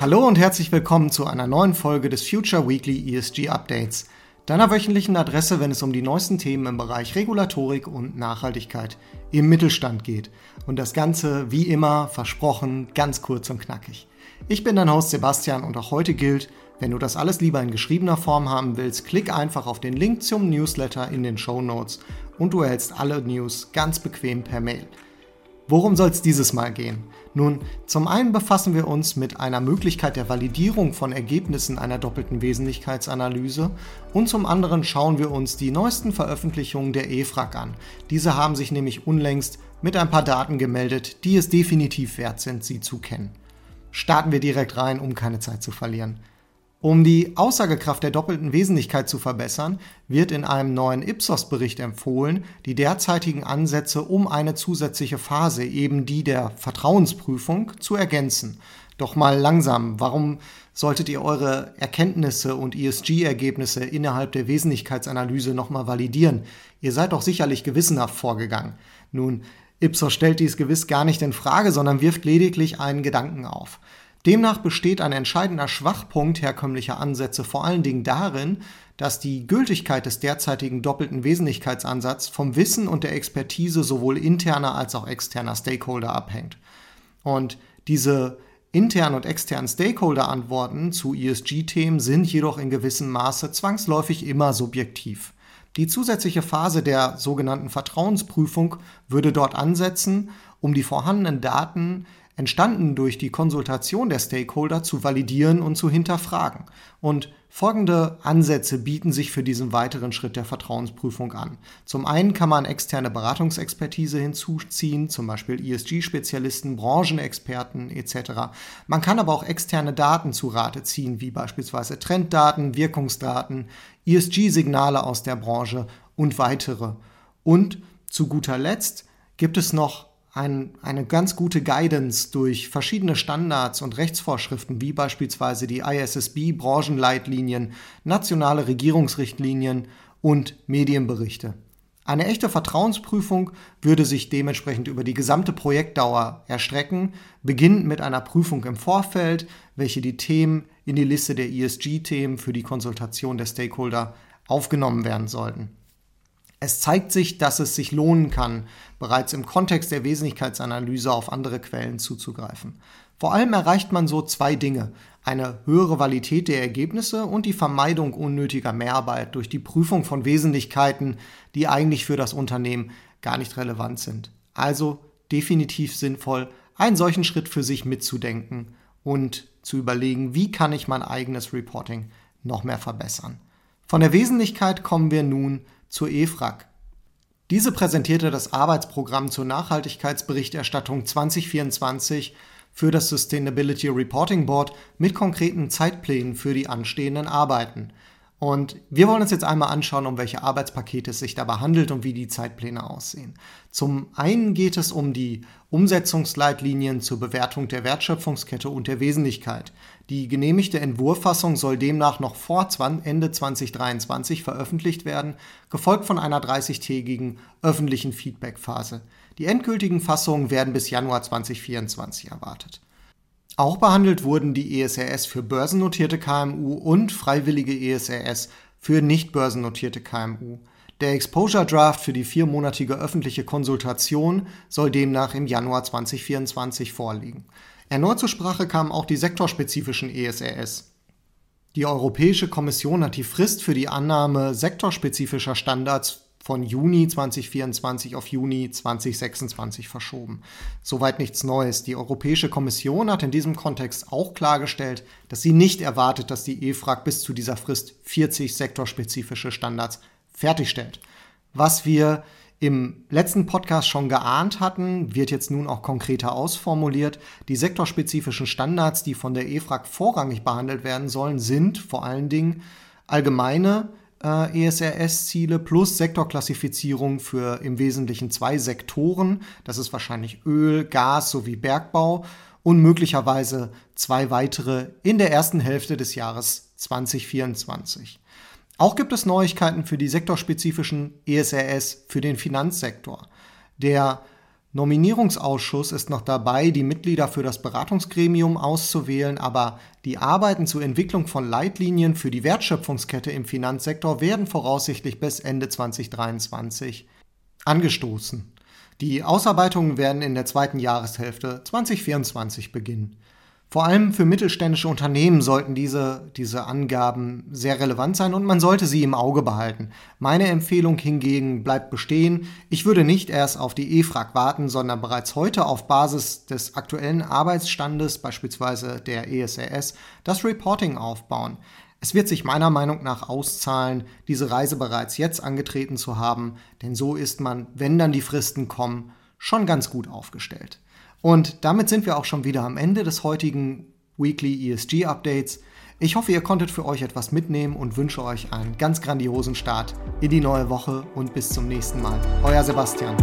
Hallo und herzlich willkommen zu einer neuen Folge des Future Weekly ESG Updates, deiner wöchentlichen Adresse, wenn es um die neuesten Themen im Bereich Regulatorik und Nachhaltigkeit im Mittelstand geht. Und das Ganze, wie immer, versprochen, ganz kurz und knackig. Ich bin dein Host Sebastian und auch heute gilt, wenn du das alles lieber in geschriebener Form haben willst, klick einfach auf den Link zum Newsletter in den Show Notes und du erhältst alle News ganz bequem per Mail. Worum soll es dieses Mal gehen? Nun, zum einen befassen wir uns mit einer Möglichkeit der Validierung von Ergebnissen einer doppelten Wesentlichkeitsanalyse und zum anderen schauen wir uns die neuesten Veröffentlichungen der EFRAG an. Diese haben sich nämlich unlängst mit ein paar Daten gemeldet, die es definitiv wert sind, sie zu kennen. Starten wir direkt rein, um keine Zeit zu verlieren. Um die Aussagekraft der doppelten Wesentlichkeit zu verbessern, wird in einem neuen Ipsos-Bericht empfohlen, die derzeitigen Ansätze um eine zusätzliche Phase, eben die der Vertrauensprüfung, zu ergänzen. Doch mal langsam, warum solltet ihr eure Erkenntnisse und ESG-Ergebnisse innerhalb der Wesentlichkeitsanalyse nochmal validieren? Ihr seid doch sicherlich gewissenhaft vorgegangen. Nun, Ipsos stellt dies gewiss gar nicht in Frage, sondern wirft lediglich einen Gedanken auf. Demnach besteht ein entscheidender Schwachpunkt herkömmlicher Ansätze vor allen Dingen darin, dass die Gültigkeit des derzeitigen doppelten Wesentlichkeitsansatzes vom Wissen und der Expertise sowohl interner als auch externer Stakeholder abhängt. Und diese internen und externen Stakeholder-Antworten zu ESG-Themen sind jedoch in gewissem Maße zwangsläufig immer subjektiv. Die zusätzliche Phase der sogenannten Vertrauensprüfung würde dort ansetzen, um die vorhandenen Daten entstanden durch die Konsultation der Stakeholder zu validieren und zu hinterfragen. Und folgende Ansätze bieten sich für diesen weiteren Schritt der Vertrauensprüfung an. Zum einen kann man externe Beratungsexpertise hinzuziehen, zum Beispiel ESG-Spezialisten, Branchenexperten etc. Man kann aber auch externe Daten zu Rate ziehen, wie beispielsweise Trenddaten, Wirkungsdaten, ESG-Signale aus der Branche und weitere. Und zu guter Letzt gibt es noch ein, eine ganz gute Guidance durch verschiedene Standards und Rechtsvorschriften, wie beispielsweise die ISSB Branchenleitlinien, nationale Regierungsrichtlinien und Medienberichte. Eine echte Vertrauensprüfung würde sich dementsprechend über die gesamte Projektdauer erstrecken, beginnend mit einer Prüfung im Vorfeld, welche die Themen in die Liste der ESG-Themen für die Konsultation der Stakeholder aufgenommen werden sollten. Es zeigt sich, dass es sich lohnen kann, bereits im Kontext der Wesentlichkeitsanalyse auf andere Quellen zuzugreifen. Vor allem erreicht man so zwei Dinge. Eine höhere Qualität der Ergebnisse und die Vermeidung unnötiger Mehrarbeit durch die Prüfung von Wesentlichkeiten, die eigentlich für das Unternehmen gar nicht relevant sind. Also definitiv sinnvoll, einen solchen Schritt für sich mitzudenken und zu überlegen, wie kann ich mein eigenes Reporting noch mehr verbessern. Von der Wesentlichkeit kommen wir nun zur EFRAG. Diese präsentierte das Arbeitsprogramm zur Nachhaltigkeitsberichterstattung 2024 für das Sustainability Reporting Board mit konkreten Zeitplänen für die anstehenden Arbeiten. Und wir wollen uns jetzt einmal anschauen, um welche Arbeitspakete es sich dabei handelt und wie die Zeitpläne aussehen. Zum einen geht es um die Umsetzungsleitlinien zur Bewertung der Wertschöpfungskette und der Wesentlichkeit. Die genehmigte Entwurffassung soll demnach noch vor Ende 2023 veröffentlicht werden, gefolgt von einer 30-tägigen öffentlichen Feedbackphase. Die endgültigen Fassungen werden bis Januar 2024 erwartet. Auch behandelt wurden die ESRS für börsennotierte KMU und freiwillige ESRS für nicht börsennotierte KMU. Der Exposure Draft für die viermonatige öffentliche Konsultation soll demnach im Januar 2024 vorliegen. Erneut zur Sprache kamen auch die sektorspezifischen ESRS. Die Europäische Kommission hat die Frist für die Annahme sektorspezifischer Standards von Juni 2024 auf Juni 2026 verschoben. Soweit nichts Neues. Die Europäische Kommission hat in diesem Kontext auch klargestellt, dass sie nicht erwartet, dass die EFRAG bis zu dieser Frist 40 sektorspezifische Standards fertigstellt. Was wir im letzten Podcast schon geahnt hatten, wird jetzt nun auch konkreter ausformuliert. Die sektorspezifischen Standards, die von der EFRAG vorrangig behandelt werden sollen, sind vor allen Dingen allgemeine äh, ESRS-Ziele plus Sektorklassifizierung für im Wesentlichen zwei Sektoren. Das ist wahrscheinlich Öl, Gas sowie Bergbau und möglicherweise zwei weitere in der ersten Hälfte des Jahres 2024. Auch gibt es Neuigkeiten für die sektorspezifischen ESRS für den Finanzsektor. Der Nominierungsausschuss ist noch dabei, die Mitglieder für das Beratungsgremium auszuwählen, aber die Arbeiten zur Entwicklung von Leitlinien für die Wertschöpfungskette im Finanzsektor werden voraussichtlich bis Ende 2023 angestoßen. Die Ausarbeitungen werden in der zweiten Jahreshälfte 2024 beginnen. Vor allem für mittelständische Unternehmen sollten diese, diese Angaben sehr relevant sein und man sollte sie im Auge behalten. Meine Empfehlung hingegen bleibt bestehen. Ich würde nicht erst auf die EFRAG warten, sondern bereits heute auf Basis des aktuellen Arbeitsstandes, beispielsweise der ESRS, das Reporting aufbauen. Es wird sich meiner Meinung nach auszahlen, diese Reise bereits jetzt angetreten zu haben, denn so ist man, wenn dann die Fristen kommen, schon ganz gut aufgestellt. Und damit sind wir auch schon wieder am Ende des heutigen Weekly ESG Updates. Ich hoffe, ihr konntet für euch etwas mitnehmen und wünsche euch einen ganz grandiosen Start in die neue Woche und bis zum nächsten Mal. Euer Sebastian.